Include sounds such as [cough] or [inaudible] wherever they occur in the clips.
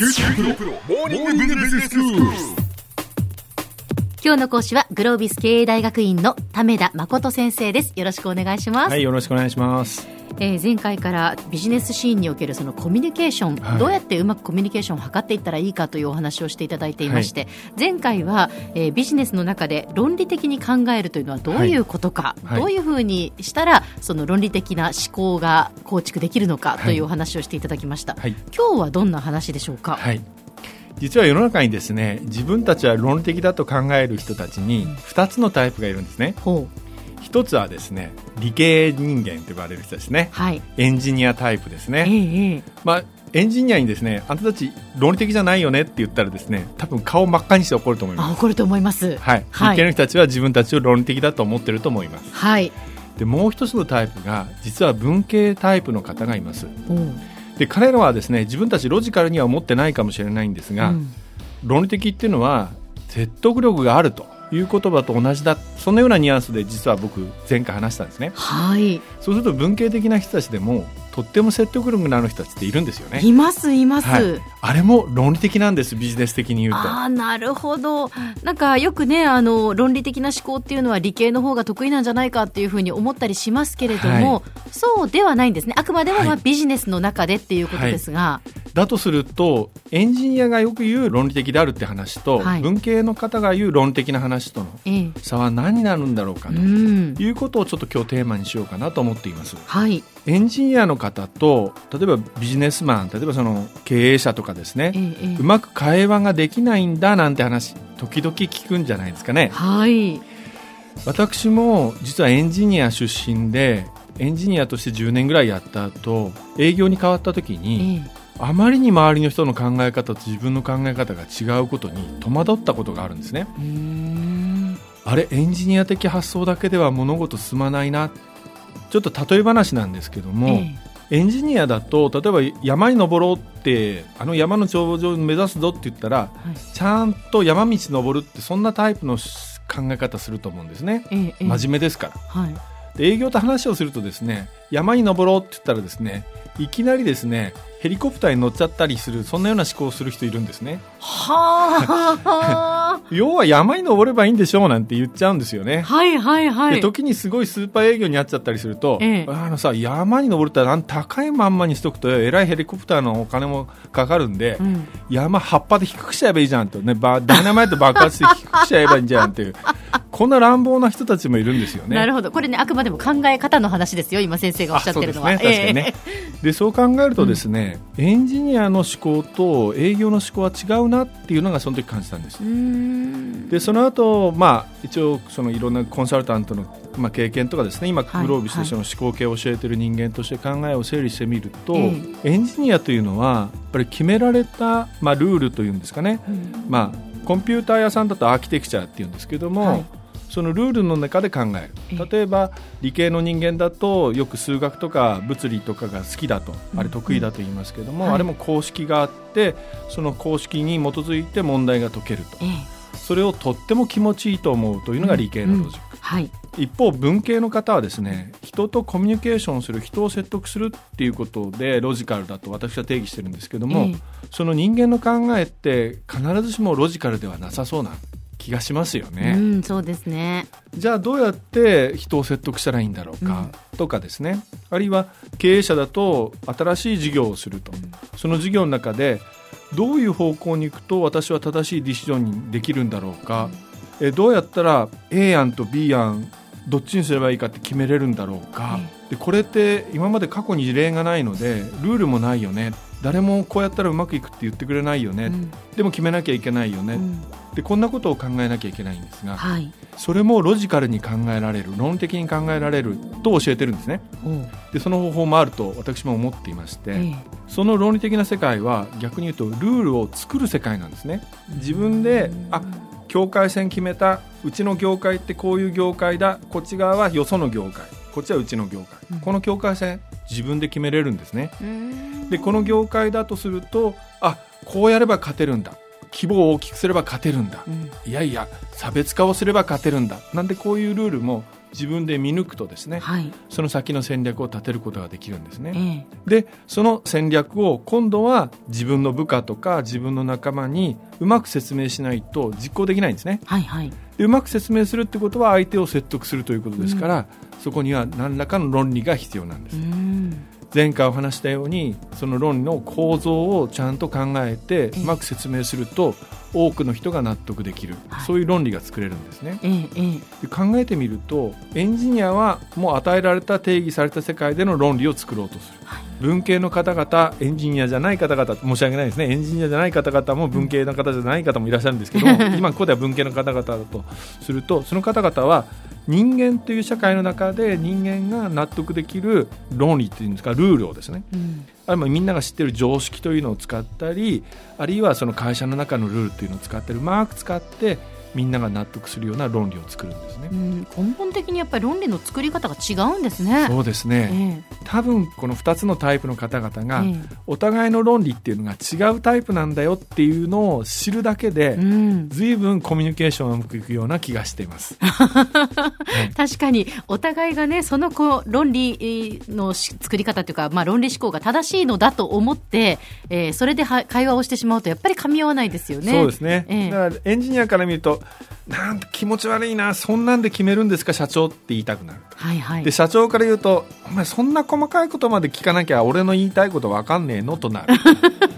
九州大学モーニングビジネススクール。今日の講師はグロービス経営大学院の為田誠先生です。よろしくお願いします、はい、よろしくお願いします。えー前回からビジネスシーンにおけるそのコミュニケーション、はい。どうやってうまくコミュニケーションを図っていったらいいかというお話をしていただいていまして、前回は、えービジネスの中で論理的に考えるというのはどういうことか、はい。どういうふうにしたらその論理的な思考が構築できるのかはいというお話をしていただきました、はい。今日はどんな話でしょうか、はい。実は世の中にですね、自分たちは論理的だと考える人たちに2つのタイプがいるんですね。ほう一つはですね、理系人間と呼ばれる人ですね。はいエンジニアタイプですえね。えええまあ、エンジニアにですね、あんたたち論理的じゃないよねって言ったらですね、多分顔真っ赤にして怒ると思います。あ怒ると思いますはい。はい理系の人たちは自分たちを論理的だと思ってると思います。はいで、もう一つのタイプが、実は文系タイプの方がいます。おうで、彼らはですね、自分たちロジカルには思ってないかもしれないんですが、うん。論理的っていうのは説得力があるという言葉と同じだそのようなニュアンスで実は僕前回話したんですね。はい。そうすると文系的な人たちでもとっても説得力のある人たちっているんですよね。いますいます、はい、あれも論理的なんですビジネス的に言うと。ああなるほど。なんかよくねあの論理的な思考っていうのは理系の方が得意なんじゃないかっていうふうに思ったりしますけれども、はそうではないんですね。あくまでもまあはい。ビジネスの中でっていうことですが、だとするとエンジニアがよく言う論理的であるって話と、はい。文系の方が言う論理的な話とのええ。差は何になるんだろうかうとん。いうことをちょっと今日テーマにしようかなと思っています。はい。エンジニアの方と例えばビジネスマン例えばその経営者とかですねええええ。うまく会話ができないんだなんて話時々聞くんじゃないですかね。はい。私も実はエンジニア出身でエンジニアとして10年ぐらいやった後営業に変わった時えにえあまりに周りの人の考え方と自分の考え方が違うことに戸惑ったことがあるんですね。あれエンジニア的発想だけでは物事進まないな。ちょっと例え話なんですけども、えエンジニアだと例えば山に登ろうってあの山の頂上を目指すぞって言ったらえはい。ちゃんと山道登るってそんなタイプの考え方すると思うんですね。え真面目ですから。はい。で営業と話をするとですね山に登ろうって言ったらですねいきなりですねヘリコプターに乗っちゃったりするそんなような思考をする人いるんですね。はあ。[laughs] 要は山に登ればいいんでしょうなんて言っちゃうんですよね。はいはいはい。で時にすごいスーパー営業になっちゃったりすると、ええ。あのさ山に登るってあの高いまんまにしとくとえらいヘリコプターのお金もかかるんで、うん。山葉っぱで低くしちゃえばいいじゃんとねばダイナマイト爆発して低くしちゃえばいいんじゃんっていうこんな乱暴な人たちもいるんですよね。なるほど。これねあくまでも考え方の話ですよ今先生がおっしゃってるのは。あそうね。確かにね、[laughs] でそう考えるとですね、エンジニアの思考と営業の思考は違うなっていうのがその時感じたんです。でその後、まあ一応そのいろんなコンサルタントの、まあ、経験とかですね今はいグロービスの思考系を教えている人間として考えを整理してみると、えエンジニアというのはやっぱり決められた、まあ、ルールというんですかね、うん。まあ、コンピューター屋さんだとアーキテクチャっていうんですけども、はいそのルールの中で考ええる例えば理系の人間だとよく数学とか物理とかが好きだと。あれ得意だと言いますけども、はい。あれも公式があってその公式に基づいて問題が解けると。ええ。それをとっても気持ちいいと思うというのが理系のロジック、はい。一方文系の方はですね人とコミュニケーションする人を説得するっていうことでロジカルだと私は定義してるんですけども、ええ。その人間の考えって必ずしもロジカルではなさそうな気がしますよね、うんそうですね。じゃあどうやって人を説得したらいいんだろうか、とかですね。あるいは経営者だと新しい事業をすると、その事業の中でどういう方向に行くと私は正しいディシジョンにできるんだろうか、えどうやったら A 案と B 案どっちにすればいいかって決めれるんだろうか、でこれって今まで過去に事例がないのでルールもないよね誰もこうやったらうまくいくって言ってくれないよね、うん。でも決めなきゃいけないよね、うん。でこんなことを考えなきゃいけないんですが、はい。それもロジカルに考えられる論理的に考えられると教えてるんですね。でその方法もあると私も思っていまして、え。その論理的な世界は逆に言うとルールを作る世界なんですね。自分であ境界線決めたうちの業界ってこういう業界だこっち側はよその業界こっちはうちの業界、うん。この境界線自分で決めれるんですね。うん。でこの業界だとするとあこうやれば勝てるんだ。規模を大きくすれば勝てるんだ。うん。いやいや差別化をすれば勝てるんだ。なんでこういうルールも自分で見抜くとですね、はい。その先の戦略を立てることができるんですえね。えでその戦略を今度は自分の部下とか自分の仲間にうまく説明しないと実行できないんですね。はいはい。でうまく説明するってことは相手を説得するということですから、そこには何らかの論理が必要なんです。うん。前回お話したようにその論理の構造をちゃんと考えてええ。うまく説明すると多くの人が納得できる、はい。そういう論理が作れるんですね。で考えてみるとエンジニアはもう与えられた定義された世界での論理を作ろうとする、はい文系の方々エンジニアじゃない方々申し訳ないですね。エンジニアじゃない方々も文系の方じゃない方もいらっしゃるんですけども [laughs] 今ここでは文系の方々だとするとその方々は人間という社会の中で人間が納得できる論理っていうんですかルールをですね。うん。あるいはみんなが知ってる常識というのを使ったりあるいはその会社の中のルールというのを使ってるうまく使ってみんなが納得するような論理を作るんですねう。ん根本的にやっぱり論理の作り方が違うんですね。そうですね、え多分この2つのタイプの方々がええお互いの論理っていうのが違うタイプなんだよっていうのを知るだけえでうん、随分コミュニケーションがうまくいくような気がしています。[laughs] 確かにお互いがねそのこう論理のし作り方というか、まあ、論理思考が正しいのだと思って、えーそれでは会話をしてしまうとやっぱり噛み合わないですよね。そうですね、ええだからエンジニアから見るとなんて気持ち悪いなそんなんで決めるんですか社長って言いたくなる。はいはいで社長から言うと「お前そんな細かいことまで聞かなきゃ俺の言いたいこと分かんねえの?」となる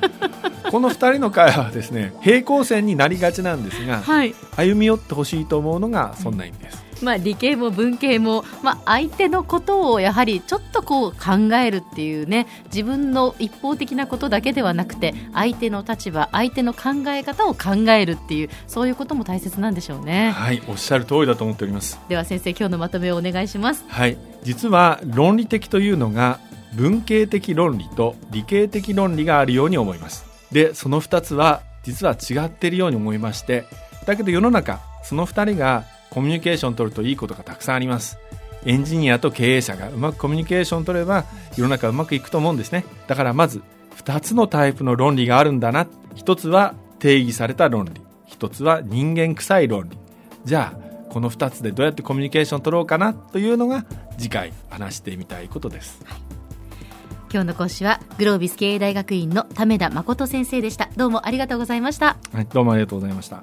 [laughs] この2人の会話はですね平行線になりがちなんですがはい歩み寄ってほしいと思うのがそんな意味です、まあ、理系も文系も、まあ、相手のことをやはりちょっとこう考えるっていうね自分の一方的なことだけではなくて相手の立場相手の考え方を考えるっていうそういうことも大切なんでしょうね。はいおっしゃる通りだと思っております。では先生今日のまとめをお願いします。はい実は論理的というのが文系的論理と理系的論理があるように思います。でその2つは実は違っているように思いましてだけど世の中その2人がコミュニケーションを取るといいことがたくさんあります。エンジニアと経営者がうまくコミュニケーションを取れば世の中うまくいくと思うんですね。だからまず2つのタイプの論理があるんだな。1つは定義された論理。1つは人間臭い論理。じゃあこの2つでどうやってコミュニケーションを取ろうかなというのが次回話してみたいことです。今日の講師はグロービス経営大学院の為田誠先生でした。どうもありがとうございました。はい、どうもありがとうございました。